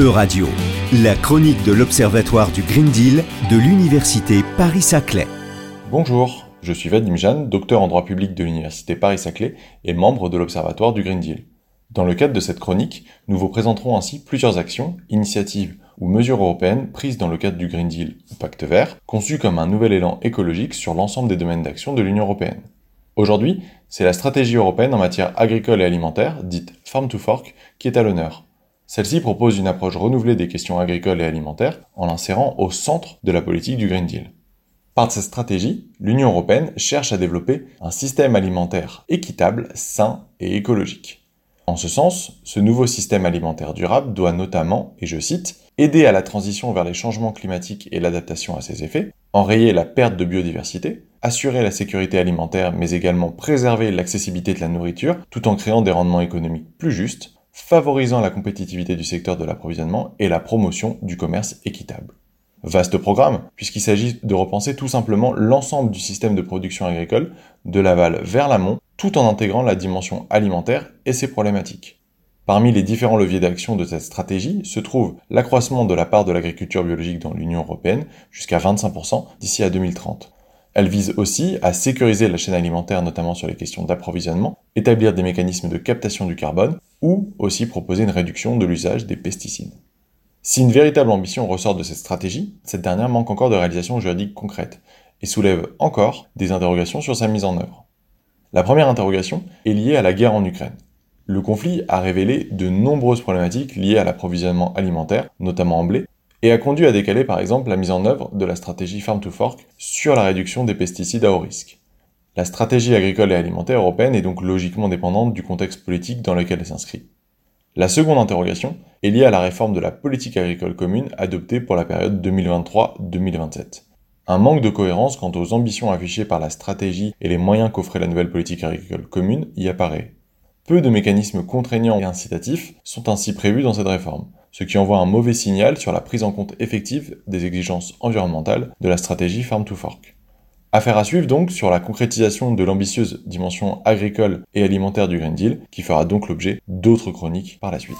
E-Radio, la chronique de l'Observatoire du Green Deal de l'Université Paris-Saclay. Bonjour, je suis Vadim Jeanne, docteur en droit public de l'Université Paris-Saclay et membre de l'Observatoire du Green Deal. Dans le cadre de cette chronique, nous vous présenterons ainsi plusieurs actions, initiatives ou mesures européennes prises dans le cadre du Green Deal ou Pacte vert, conçues comme un nouvel élan écologique sur l'ensemble des domaines d'action de l'Union européenne. Aujourd'hui, c'est la stratégie européenne en matière agricole et alimentaire, dite Farm to Fork, qui est à l'honneur. Celle-ci propose une approche renouvelée des questions agricoles et alimentaires en l'insérant au centre de la politique du Green Deal. Par cette stratégie, l'Union européenne cherche à développer un système alimentaire équitable, sain et écologique. En ce sens, ce nouveau système alimentaire durable doit notamment, et je cite, aider à la transition vers les changements climatiques et l'adaptation à ses effets, enrayer la perte de biodiversité, assurer la sécurité alimentaire mais également préserver l'accessibilité de la nourriture tout en créant des rendements économiques plus justes, favorisant la compétitivité du secteur de l'approvisionnement et la promotion du commerce équitable. Vaste programme, puisqu'il s'agit de repenser tout simplement l'ensemble du système de production agricole, de l'aval vers l'amont, tout en intégrant la dimension alimentaire et ses problématiques. Parmi les différents leviers d'action de cette stratégie se trouve l'accroissement de la part de l'agriculture biologique dans l'Union européenne jusqu'à 25% d'ici à 2030. Elle vise aussi à sécuriser la chaîne alimentaire, notamment sur les questions d'approvisionnement, établir des mécanismes de captation du carbone ou aussi proposer une réduction de l'usage des pesticides. Si une véritable ambition ressort de cette stratégie, cette dernière manque encore de réalisation juridique concrète et soulève encore des interrogations sur sa mise en œuvre. La première interrogation est liée à la guerre en Ukraine. Le conflit a révélé de nombreuses problématiques liées à l'approvisionnement alimentaire, notamment en blé, et a conduit à décaler par exemple la mise en œuvre de la stratégie Farm to Fork sur la réduction des pesticides à haut risque. La stratégie agricole et alimentaire européenne est donc logiquement dépendante du contexte politique dans lequel elle s'inscrit. La seconde interrogation est liée à la réforme de la politique agricole commune adoptée pour la période 2023-2027. Un manque de cohérence quant aux ambitions affichées par la stratégie et les moyens qu'offrait la nouvelle politique agricole commune y apparaît. Peu de mécanismes contraignants et incitatifs sont ainsi prévus dans cette réforme, ce qui envoie un mauvais signal sur la prise en compte effective des exigences environnementales de la stratégie Farm to Fork. Affaire à suivre donc sur la concrétisation de l'ambitieuse dimension agricole et alimentaire du Green Deal, qui fera donc l'objet d'autres chroniques par la suite.